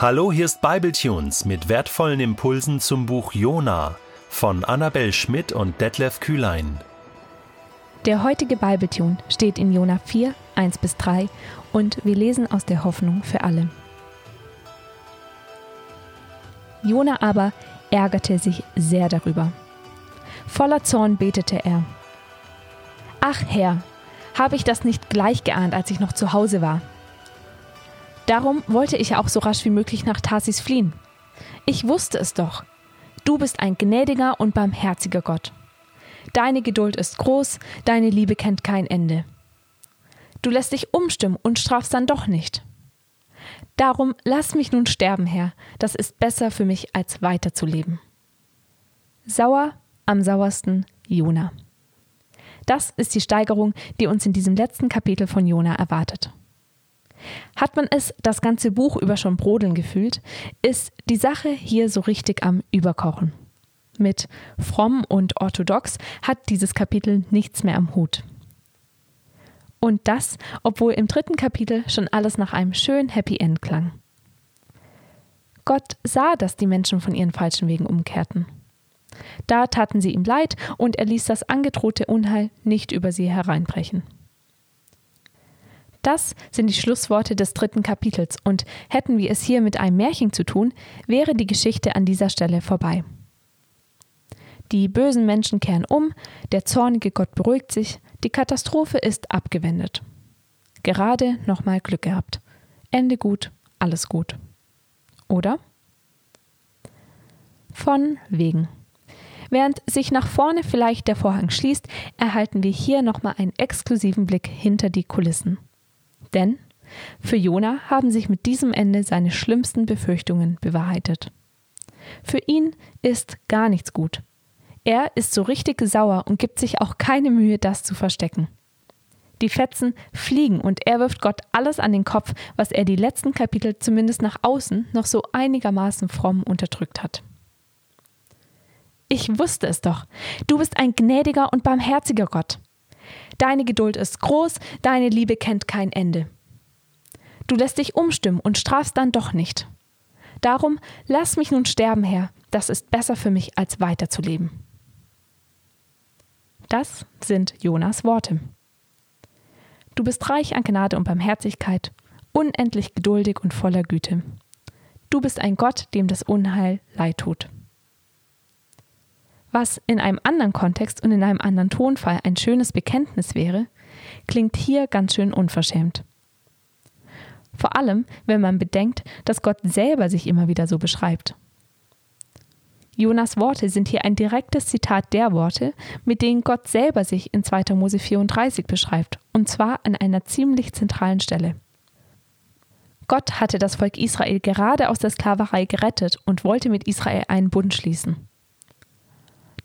Hallo, hier ist Bibletunes mit wertvollen Impulsen zum Buch Jona von Annabel Schmidt und Detlef Kühlein. Der heutige Bibletune steht in Jona 4, 1 bis 3 und wir lesen aus der Hoffnung für alle. Jona aber ärgerte sich sehr darüber. Voller Zorn betete er. Ach Herr, habe ich das nicht gleich geahnt, als ich noch zu Hause war? Darum wollte ich auch so rasch wie möglich nach Tarsis fliehen. Ich wusste es doch. Du bist ein gnädiger und barmherziger Gott. Deine Geduld ist groß, deine Liebe kennt kein Ende. Du lässt dich umstimmen und strafst dann doch nicht. Darum lass mich nun sterben, Herr, das ist besser für mich, als weiterzuleben. Sauer am sauersten Jona. Das ist die Steigerung, die uns in diesem letzten Kapitel von Jona erwartet. Hat man es das ganze Buch über schon brodeln gefühlt, ist die Sache hier so richtig am Überkochen. Mit fromm und orthodox hat dieses Kapitel nichts mehr am Hut. Und das, obwohl im dritten Kapitel schon alles nach einem schönen Happy End klang. Gott sah, dass die Menschen von ihren falschen Wegen umkehrten. Da taten sie ihm leid und er ließ das angedrohte Unheil nicht über sie hereinbrechen. Das sind die Schlussworte des dritten Kapitels und hätten wir es hier mit einem Märchen zu tun, wäre die Geschichte an dieser Stelle vorbei. Die bösen Menschen kehren um, der zornige Gott beruhigt sich, die Katastrophe ist abgewendet. Gerade nochmal Glück gehabt. Ende gut, alles gut. Oder? Von wegen. Während sich nach vorne vielleicht der Vorhang schließt, erhalten wir hier nochmal einen exklusiven Blick hinter die Kulissen. Denn für Jona haben sich mit diesem Ende seine schlimmsten Befürchtungen bewahrheitet. Für ihn ist gar nichts gut. Er ist so richtig sauer und gibt sich auch keine Mühe, das zu verstecken. Die Fetzen fliegen und er wirft Gott alles an den Kopf, was er die letzten Kapitel zumindest nach außen noch so einigermaßen fromm unterdrückt hat. Ich wusste es doch. Du bist ein gnädiger und barmherziger Gott. Deine Geduld ist groß, deine Liebe kennt kein Ende. Du lässt dich umstimmen und strafst dann doch nicht. Darum lass mich nun sterben, Herr, das ist besser für mich, als weiterzuleben. Das sind Jonas Worte. Du bist reich an Gnade und Barmherzigkeit, unendlich geduldig und voller Güte. Du bist ein Gott, dem das Unheil leid tut. Was in einem anderen Kontext und in einem anderen Tonfall ein schönes Bekenntnis wäre, klingt hier ganz schön unverschämt. Vor allem, wenn man bedenkt, dass Gott selber sich immer wieder so beschreibt. Jonas Worte sind hier ein direktes Zitat der Worte, mit denen Gott selber sich in 2. Mose 34 beschreibt, und zwar an einer ziemlich zentralen Stelle. Gott hatte das Volk Israel gerade aus der Sklaverei gerettet und wollte mit Israel einen Bund schließen.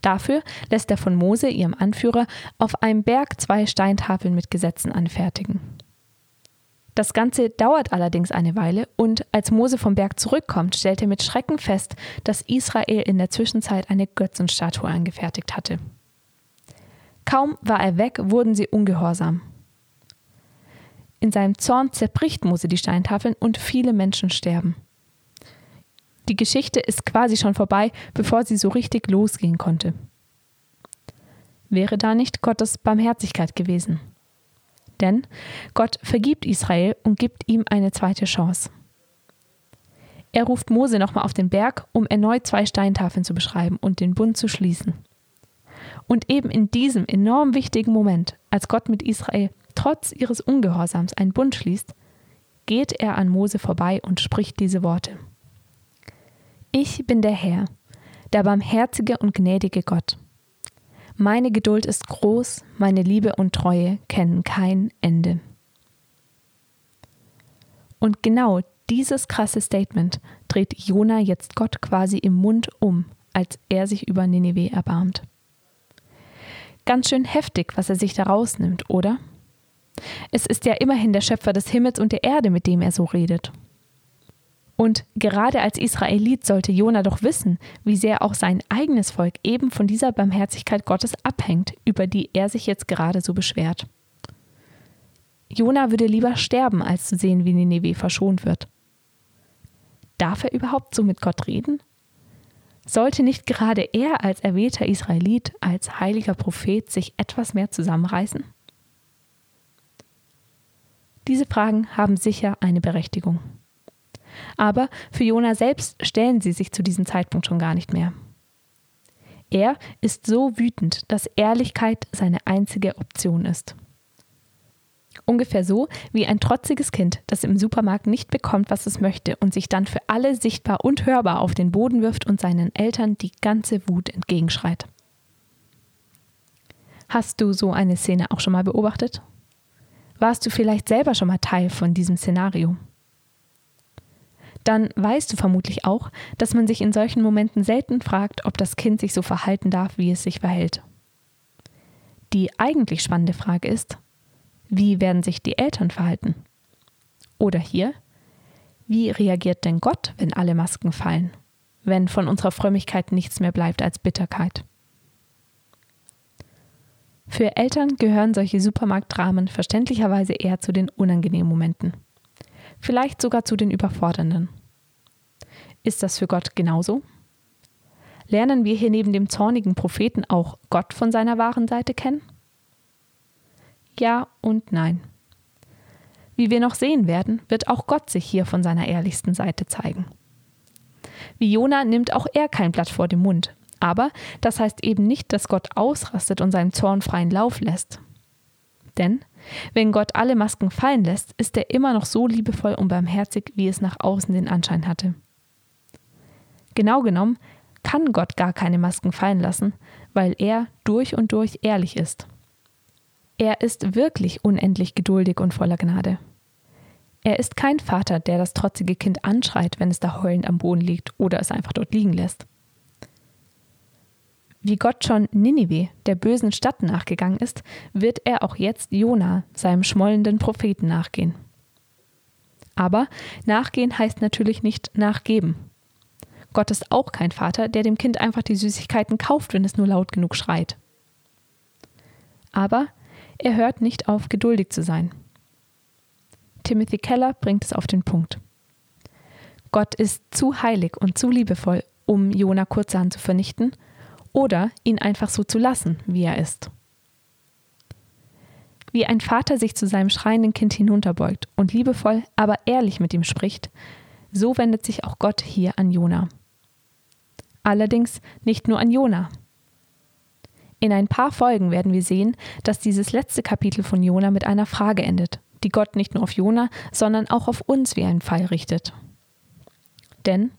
Dafür lässt er von Mose, ihrem Anführer, auf einem Berg zwei Steintafeln mit Gesetzen anfertigen. Das Ganze dauert allerdings eine Weile und als Mose vom Berg zurückkommt, stellt er mit Schrecken fest, dass Israel in der Zwischenzeit eine Götzenstatue angefertigt hatte. Kaum war er weg, wurden sie ungehorsam. In seinem Zorn zerbricht Mose die Steintafeln und viele Menschen sterben. Die Geschichte ist quasi schon vorbei, bevor sie so richtig losgehen konnte. Wäre da nicht Gottes Barmherzigkeit gewesen? Denn Gott vergibt Israel und gibt ihm eine zweite Chance. Er ruft Mose nochmal auf den Berg, um erneut zwei Steintafeln zu beschreiben und den Bund zu schließen. Und eben in diesem enorm wichtigen Moment, als Gott mit Israel trotz ihres Ungehorsams einen Bund schließt, geht er an Mose vorbei und spricht diese Worte. Ich bin der Herr, der barmherzige und gnädige Gott. Meine Geduld ist groß, meine Liebe und Treue kennen kein Ende. Und genau dieses krasse Statement dreht Jona jetzt Gott quasi im Mund um, als er sich über Nineveh erbarmt. Ganz schön heftig, was er sich da rausnimmt, oder? Es ist ja immerhin der Schöpfer des Himmels und der Erde, mit dem er so redet. Und gerade als Israelit sollte Jona doch wissen, wie sehr auch sein eigenes Volk eben von dieser Barmherzigkeit Gottes abhängt, über die er sich jetzt gerade so beschwert. Jona würde lieber sterben, als zu sehen, wie Nineveh verschont wird. Darf er überhaupt so mit Gott reden? Sollte nicht gerade er als erwählter Israelit, als heiliger Prophet sich etwas mehr zusammenreißen? Diese Fragen haben sicher eine Berechtigung. Aber für Jona selbst stellen sie sich zu diesem Zeitpunkt schon gar nicht mehr. Er ist so wütend, dass Ehrlichkeit seine einzige Option ist. Ungefähr so wie ein trotziges Kind, das im Supermarkt nicht bekommt, was es möchte und sich dann für alle sichtbar und hörbar auf den Boden wirft und seinen Eltern die ganze Wut entgegenschreit. Hast du so eine Szene auch schon mal beobachtet? Warst du vielleicht selber schon mal Teil von diesem Szenario? Dann weißt du vermutlich auch, dass man sich in solchen Momenten selten fragt, ob das Kind sich so verhalten darf, wie es sich verhält. Die eigentlich spannende Frage ist, wie werden sich die Eltern verhalten? Oder hier, wie reagiert denn Gott, wenn alle Masken fallen? Wenn von unserer Frömmigkeit nichts mehr bleibt als Bitterkeit? Für Eltern gehören solche Supermarktdramen verständlicherweise eher zu den unangenehmen Momenten. Vielleicht sogar zu den überfordernden. Ist das für Gott genauso? Lernen wir hier neben dem zornigen Propheten auch Gott von seiner wahren Seite kennen? Ja und nein. Wie wir noch sehen werden, wird auch Gott sich hier von seiner ehrlichsten Seite zeigen. Wie Jona nimmt auch er kein Blatt vor den Mund. Aber das heißt eben nicht, dass Gott ausrastet und seinem Zorn freien Lauf lässt. Denn wenn Gott alle Masken fallen lässt, ist er immer noch so liebevoll und barmherzig, wie es nach außen den Anschein hatte. Genau genommen kann Gott gar keine Masken fallen lassen, weil er durch und durch ehrlich ist. Er ist wirklich unendlich geduldig und voller Gnade. Er ist kein Vater, der das trotzige Kind anschreit, wenn es da heulend am Boden liegt oder es einfach dort liegen lässt. Wie Gott schon Ninive, der bösen Stadt, nachgegangen ist, wird er auch jetzt Jona, seinem schmollenden Propheten, nachgehen. Aber nachgehen heißt natürlich nicht nachgeben. Gott ist auch kein Vater, der dem Kind einfach die Süßigkeiten kauft, wenn es nur laut genug schreit. Aber er hört nicht auf, geduldig zu sein. Timothy Keller bringt es auf den Punkt. Gott ist zu heilig und zu liebevoll, um Jona kurzerhand zu vernichten oder ihn einfach so zu lassen, wie er ist. Wie ein Vater sich zu seinem schreienden Kind hinunterbeugt und liebevoll, aber ehrlich mit ihm spricht, so wendet sich auch Gott hier an Jona. Allerdings nicht nur an Jona, in ein paar Folgen werden wir sehen, dass dieses letzte Kapitel von Jona mit einer Frage endet, die Gott nicht nur auf Jona, sondern auch auf uns wie einen Pfeil richtet. Denn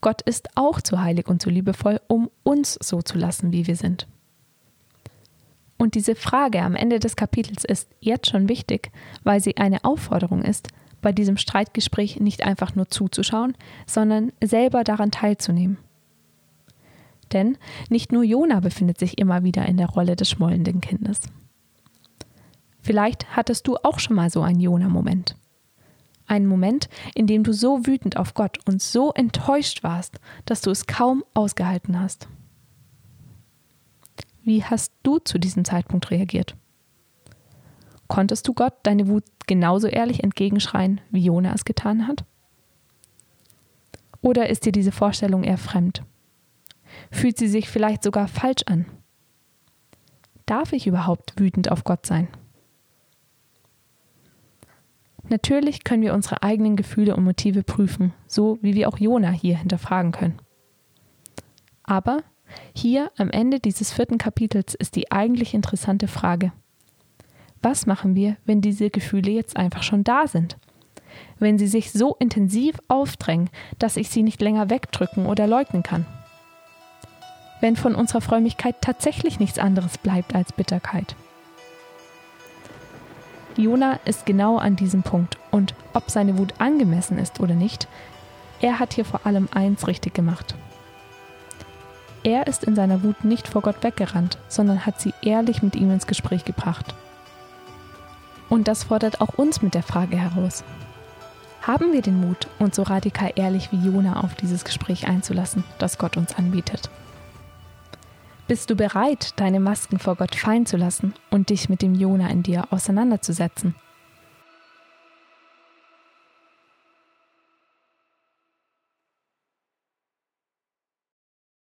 Gott ist auch zu heilig und zu liebevoll, um uns so zu lassen, wie wir sind. Und diese Frage am Ende des Kapitels ist jetzt schon wichtig, weil sie eine Aufforderung ist, bei diesem Streitgespräch nicht einfach nur zuzuschauen, sondern selber daran teilzunehmen. Denn nicht nur Jona befindet sich immer wieder in der Rolle des schmollenden Kindes. Vielleicht hattest du auch schon mal so einen Jona-Moment. Einen Moment, in dem du so wütend auf Gott und so enttäuscht warst, dass du es kaum ausgehalten hast. Wie hast du zu diesem Zeitpunkt reagiert? Konntest du Gott deine Wut genauso ehrlich entgegenschreien, wie Jona es getan hat? Oder ist dir diese Vorstellung eher fremd? Fühlt sie sich vielleicht sogar falsch an? Darf ich überhaupt wütend auf Gott sein? Natürlich können wir unsere eigenen Gefühle und Motive prüfen, so wie wir auch Jona hier hinterfragen können. Aber hier am Ende dieses vierten Kapitels ist die eigentlich interessante Frage. Was machen wir, wenn diese Gefühle jetzt einfach schon da sind? Wenn sie sich so intensiv aufdrängen, dass ich sie nicht länger wegdrücken oder leugnen kann? wenn von unserer Frömmigkeit tatsächlich nichts anderes bleibt als Bitterkeit. Jona ist genau an diesem Punkt und ob seine Wut angemessen ist oder nicht, er hat hier vor allem eins richtig gemacht. Er ist in seiner Wut nicht vor Gott weggerannt, sondern hat sie ehrlich mit ihm ins Gespräch gebracht. Und das fordert auch uns mit der Frage heraus. Haben wir den Mut, uns so radikal ehrlich wie Jona auf dieses Gespräch einzulassen, das Gott uns anbietet? Bist du bereit, deine Masken vor Gott fallen zu lassen und dich mit dem Jona in dir auseinanderzusetzen?